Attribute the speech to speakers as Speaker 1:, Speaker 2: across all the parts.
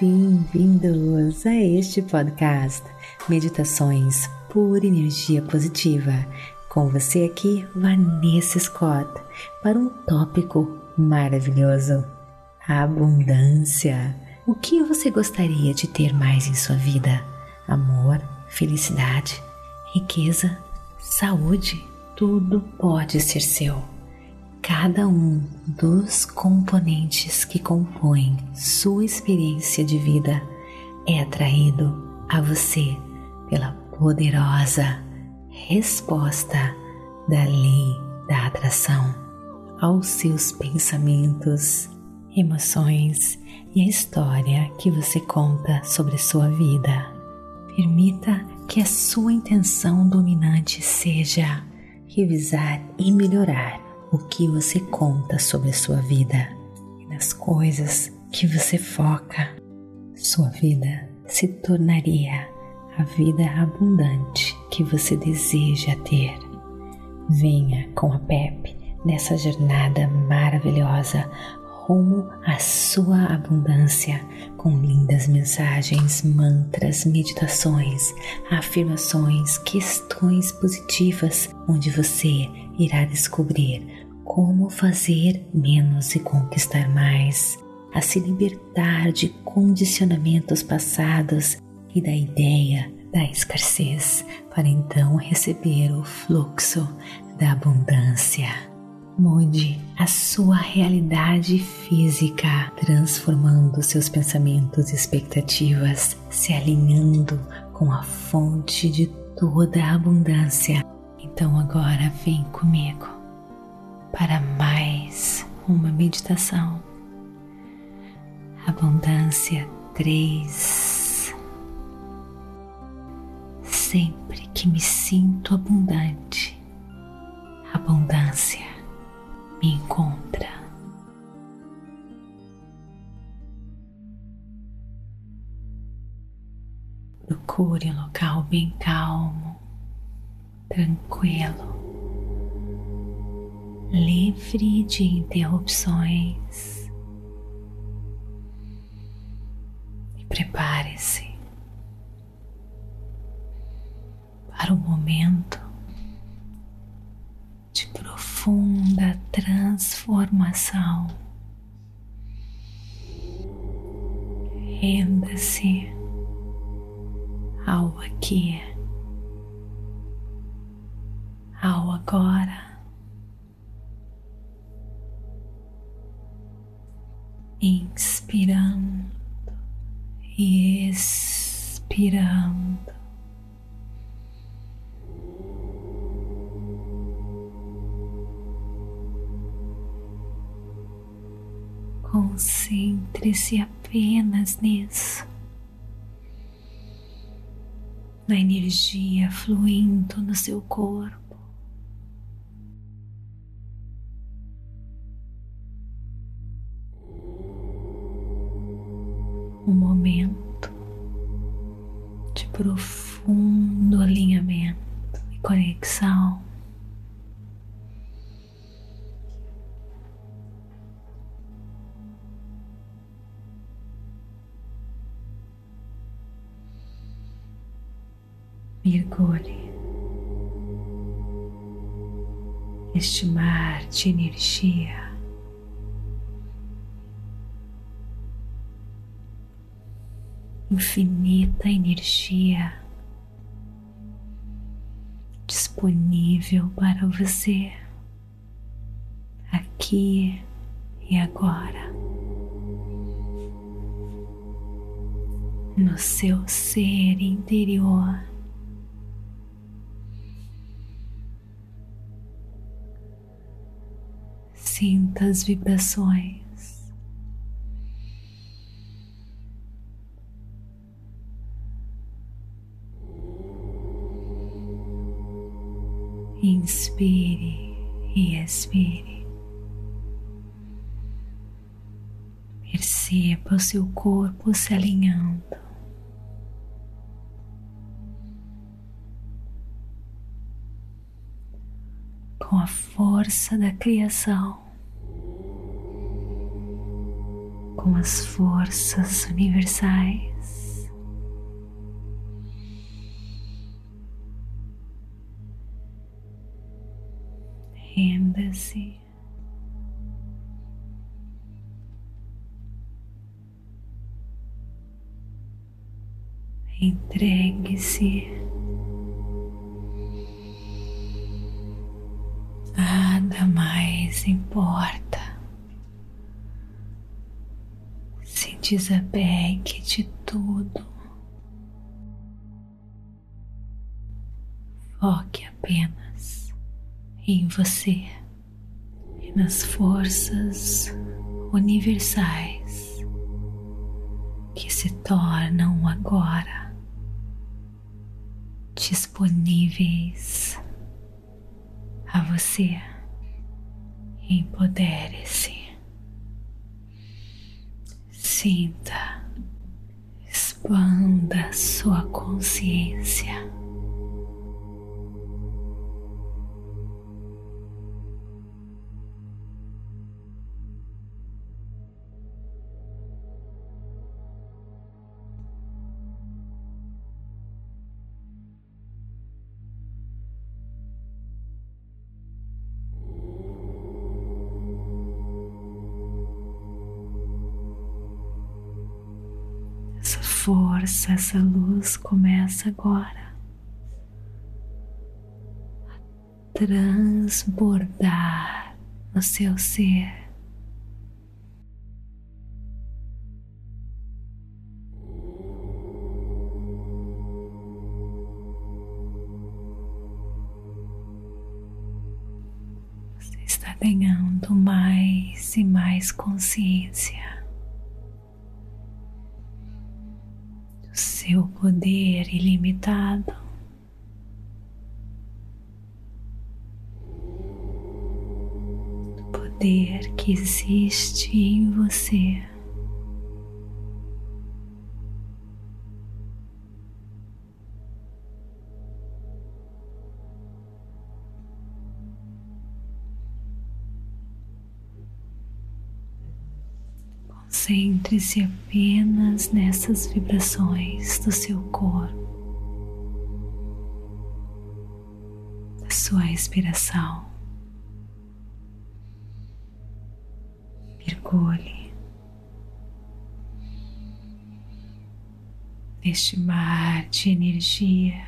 Speaker 1: Bem-vindos a este podcast Meditações por Energia Positiva. Com você aqui, Vanessa Scott, para um tópico maravilhoso: abundância. O que você gostaria de ter mais em sua vida? Amor, felicidade, riqueza, saúde? Tudo pode ser seu cada um dos componentes que compõem sua experiência de vida é atraído a você pela poderosa resposta da lei da atração aos seus pensamentos, emoções e a história que você conta sobre sua vida. Permita que a sua intenção dominante seja revisar e melhorar o que você conta sobre a sua vida e nas coisas que você foca, sua vida se tornaria a vida abundante que você deseja ter. Venha com a Pepe nessa jornada maravilhosa rumo à sua abundância com lindas mensagens, mantras, meditações, afirmações, questões positivas, onde você irá descobrir como fazer menos e conquistar mais, a se libertar de condicionamentos passados e da ideia da escassez, para então receber o fluxo da abundância. Mude a sua realidade física, transformando seus pensamentos e expectativas, se alinhando com a fonte de toda a abundância. Então agora vem comigo para mais uma meditação. Abundância 3. Sempre que me sinto abundante, abundância me encontra. Procure um local bem calmo, tranquilo livre de interrupções. E prepare-se para o momento de profunda transformação. Renda-se ao aqui, ao agora. Inspirando e expirando. Concentre-se apenas nisso, na energia fluindo no seu corpo. Um momento de profundo alinhamento e conexão. Mergulhe este mar de energia infinita energia disponível para você aqui e agora. No seu ser interior, sinta as vibrações Inspire e expire. Perceba o seu corpo se alinhando. Com a força da criação, com as forças universais. Renda-se. Entregue-se. Nada mais importa. Se desapegue de tudo. Foque apenas em você e nas forças universais que se tornam agora disponíveis a você. Empodere-se. Sinta, expanda sua consciência. Força, essa luz começa agora a transbordar no seu ser. Você está ganhando mais e mais consciência. Poder ilimitado. Poder que existe em você. Concentre-se apenas nessas vibrações do seu corpo, da sua respiração. Mergulhe neste mar de energia.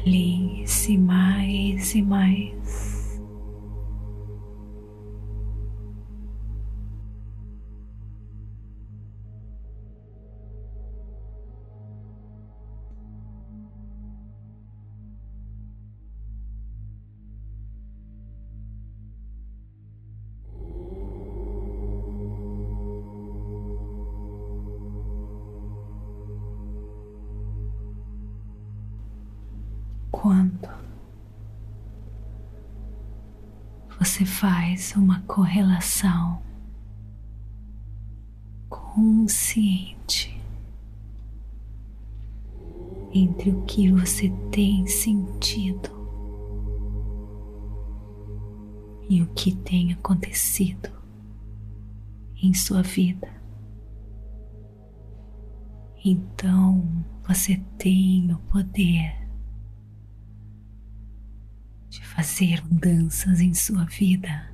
Speaker 1: Alinhe-se mais e mais. Você faz uma correlação consciente entre o que você tem sentido e o que tem acontecido em sua vida. Então você tem o poder de fazer mudanças em sua vida.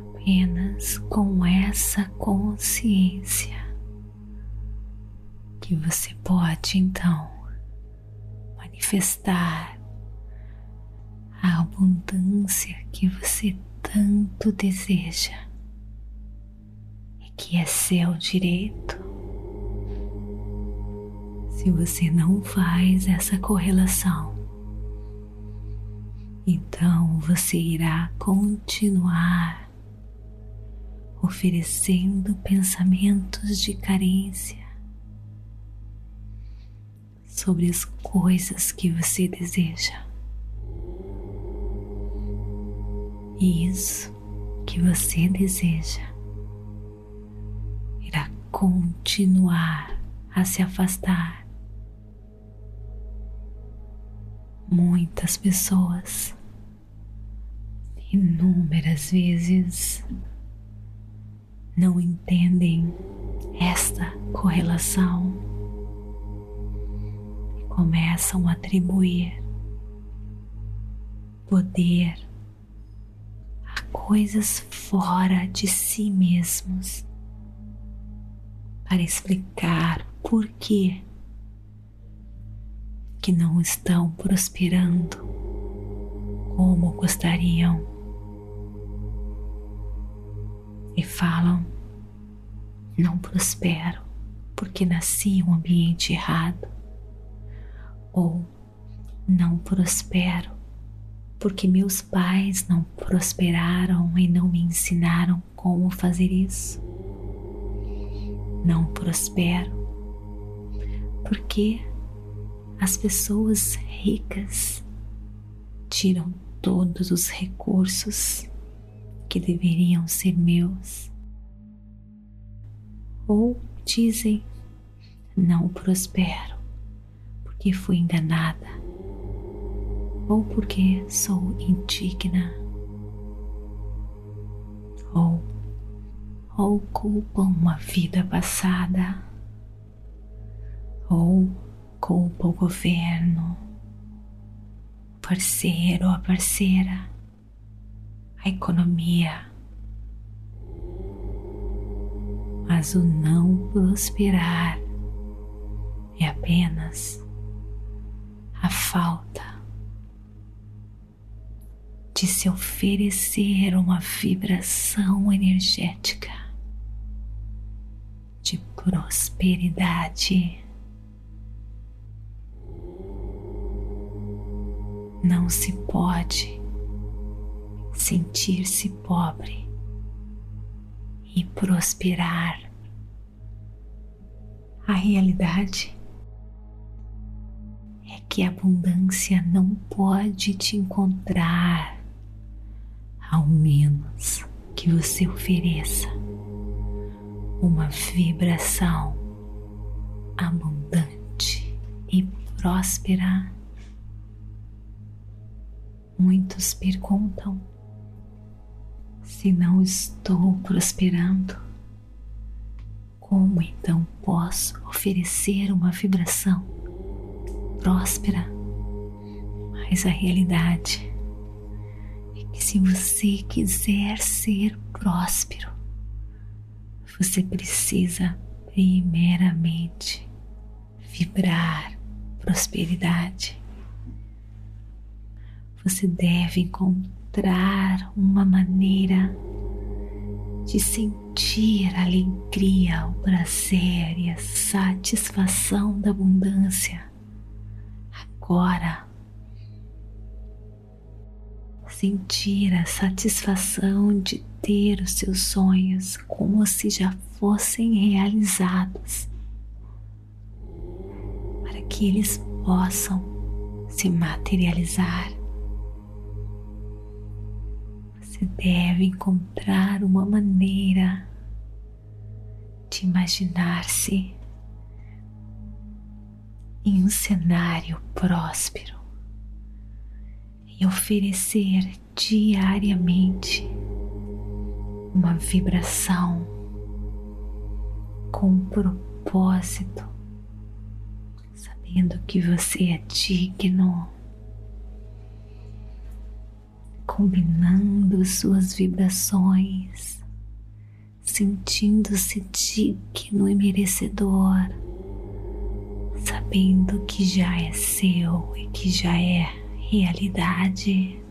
Speaker 1: Apenas com essa consciência que você pode então manifestar a abundância que você tanto deseja e que é seu direito se você não faz essa correlação, então você irá continuar oferecendo pensamentos de carência sobre as coisas que você deseja. E isso que você deseja irá continuar a se afastar muitas pessoas inúmeras vezes não entendem esta correlação e começam a atribuir poder a coisas fora de si mesmos para explicar por que que não estão prosperando como gostariam e falam: não prospero porque nasci em um ambiente errado, ou não prospero porque meus pais não prosperaram e não me ensinaram como fazer isso. Não prospero porque as pessoas ricas tiram todos os recursos que deveriam ser meus. Ou dizem: Não prospero porque fui enganada, ou porque sou indigna, ou, ou culpam uma vida passada, ou culpa o governo, parceiro ou parceira a economia. Mas o não prosperar é apenas a falta de se oferecer uma vibração energética de prosperidade. Não se pode sentir-se pobre e prosperar. A realidade é que a abundância não pode te encontrar ao menos que você ofereça uma vibração abundante e próspera. Muitos perguntam se não estou prosperando, como então posso oferecer uma vibração próspera? Mas a realidade é que se você quiser ser próspero, você precisa primeiramente vibrar prosperidade. Você deve encontrar uma maneira de sentir a alegria, o prazer e a satisfação da abundância agora. Sentir a satisfação de ter os seus sonhos como se já fossem realizados, para que eles possam se materializar você deve encontrar uma maneira de imaginar-se em um cenário próspero e oferecer diariamente uma vibração com propósito, sabendo que você é digno combinando suas vibrações, sentindo-se digno e merecedor, sabendo que já é seu e que já é realidade,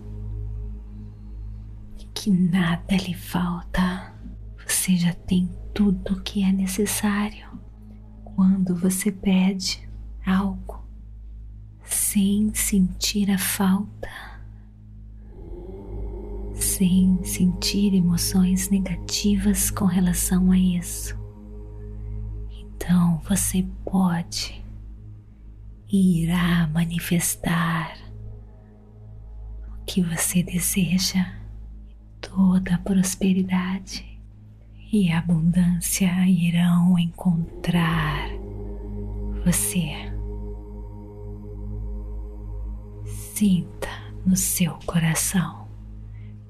Speaker 1: que nada lhe falta, você já tem tudo o que é necessário. Quando você pede algo sem sentir a falta, sem sentir emoções negativas com relação a isso. Então você pode e irá manifestar o que você deseja toda a prosperidade e abundância irão encontrar você. Sinta no seu coração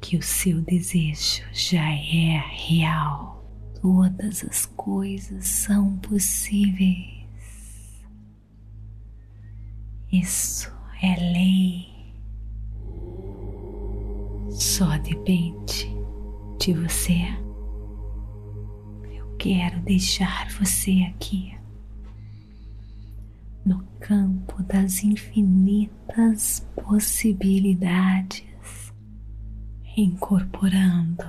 Speaker 1: que o seu desejo já é real. Todas as coisas são possíveis. Isso é lei. Só depende de você. Eu quero deixar você aqui no campo das infinitas possibilidades, incorporando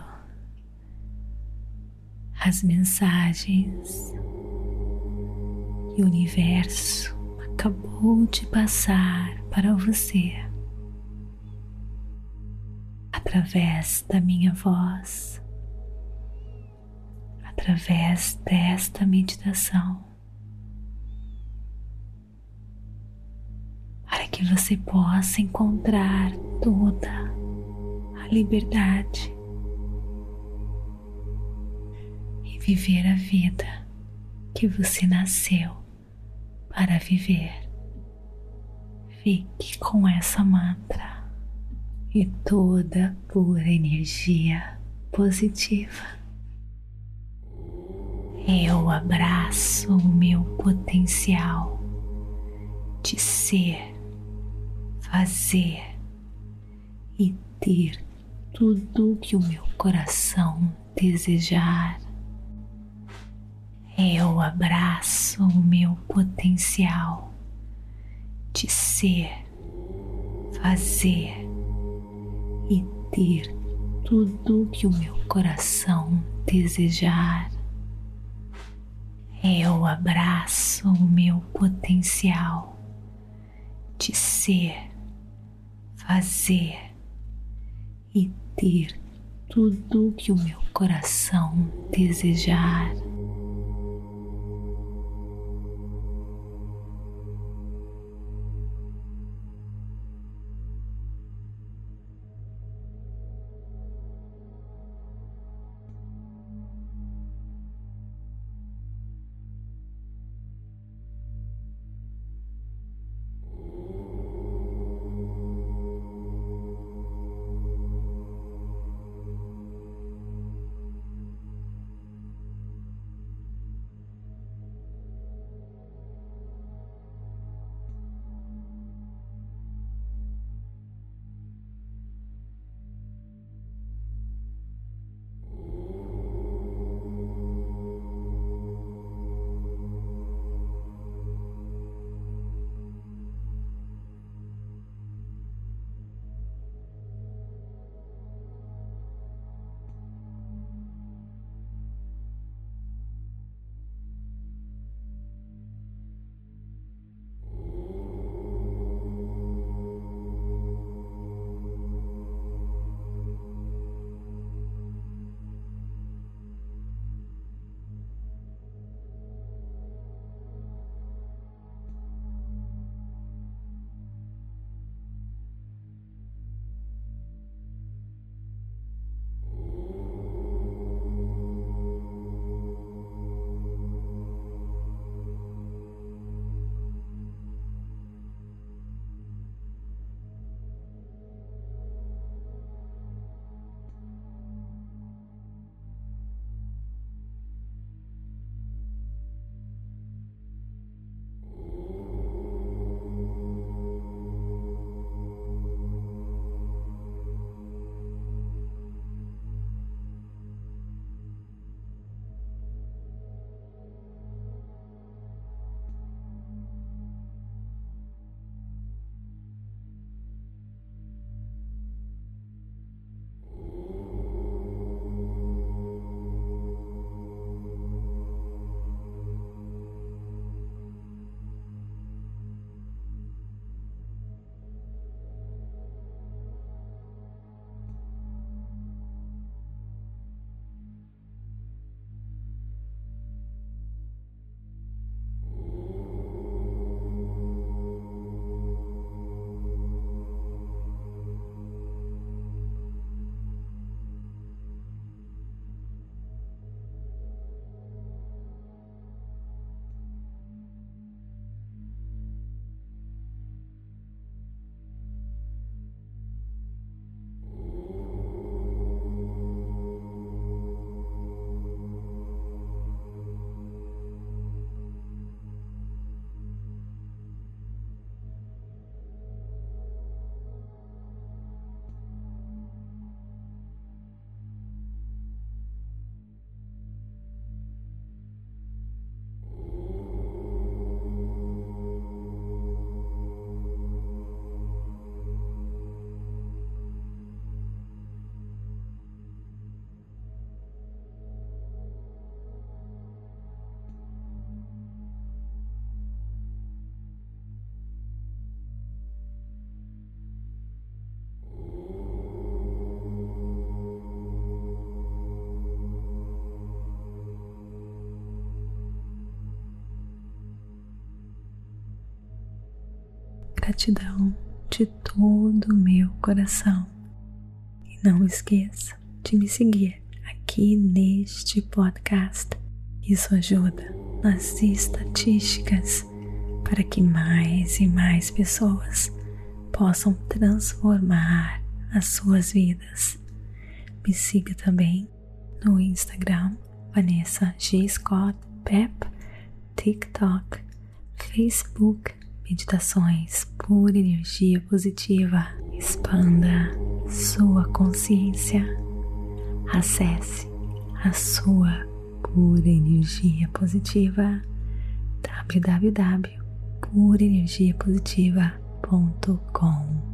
Speaker 1: as mensagens que o universo acabou de passar para você através da minha voz, através desta meditação. Para que você possa encontrar toda liberdade e viver a vida que você nasceu para viver. Fique com essa mantra e toda pura energia positiva. Eu abraço o meu potencial de ser, fazer e ter tudo que o meu coração desejar. Eu abraço o meu potencial de ser, fazer e ter tudo que o meu coração desejar. Eu abraço o meu potencial de ser, fazer e ter tudo que o meu coração desejar. Gratidão de todo o meu coração. E não esqueça de me seguir aqui neste podcast. Isso ajuda nas estatísticas para que mais e mais pessoas possam transformar as suas vidas. Me siga também no Instagram Vanessa G. Scott Pep, TikTok, Facebook Meditações por energia positiva. Expanda sua consciência. Acesse a sua pura energia positiva www.purenergiapositiva.com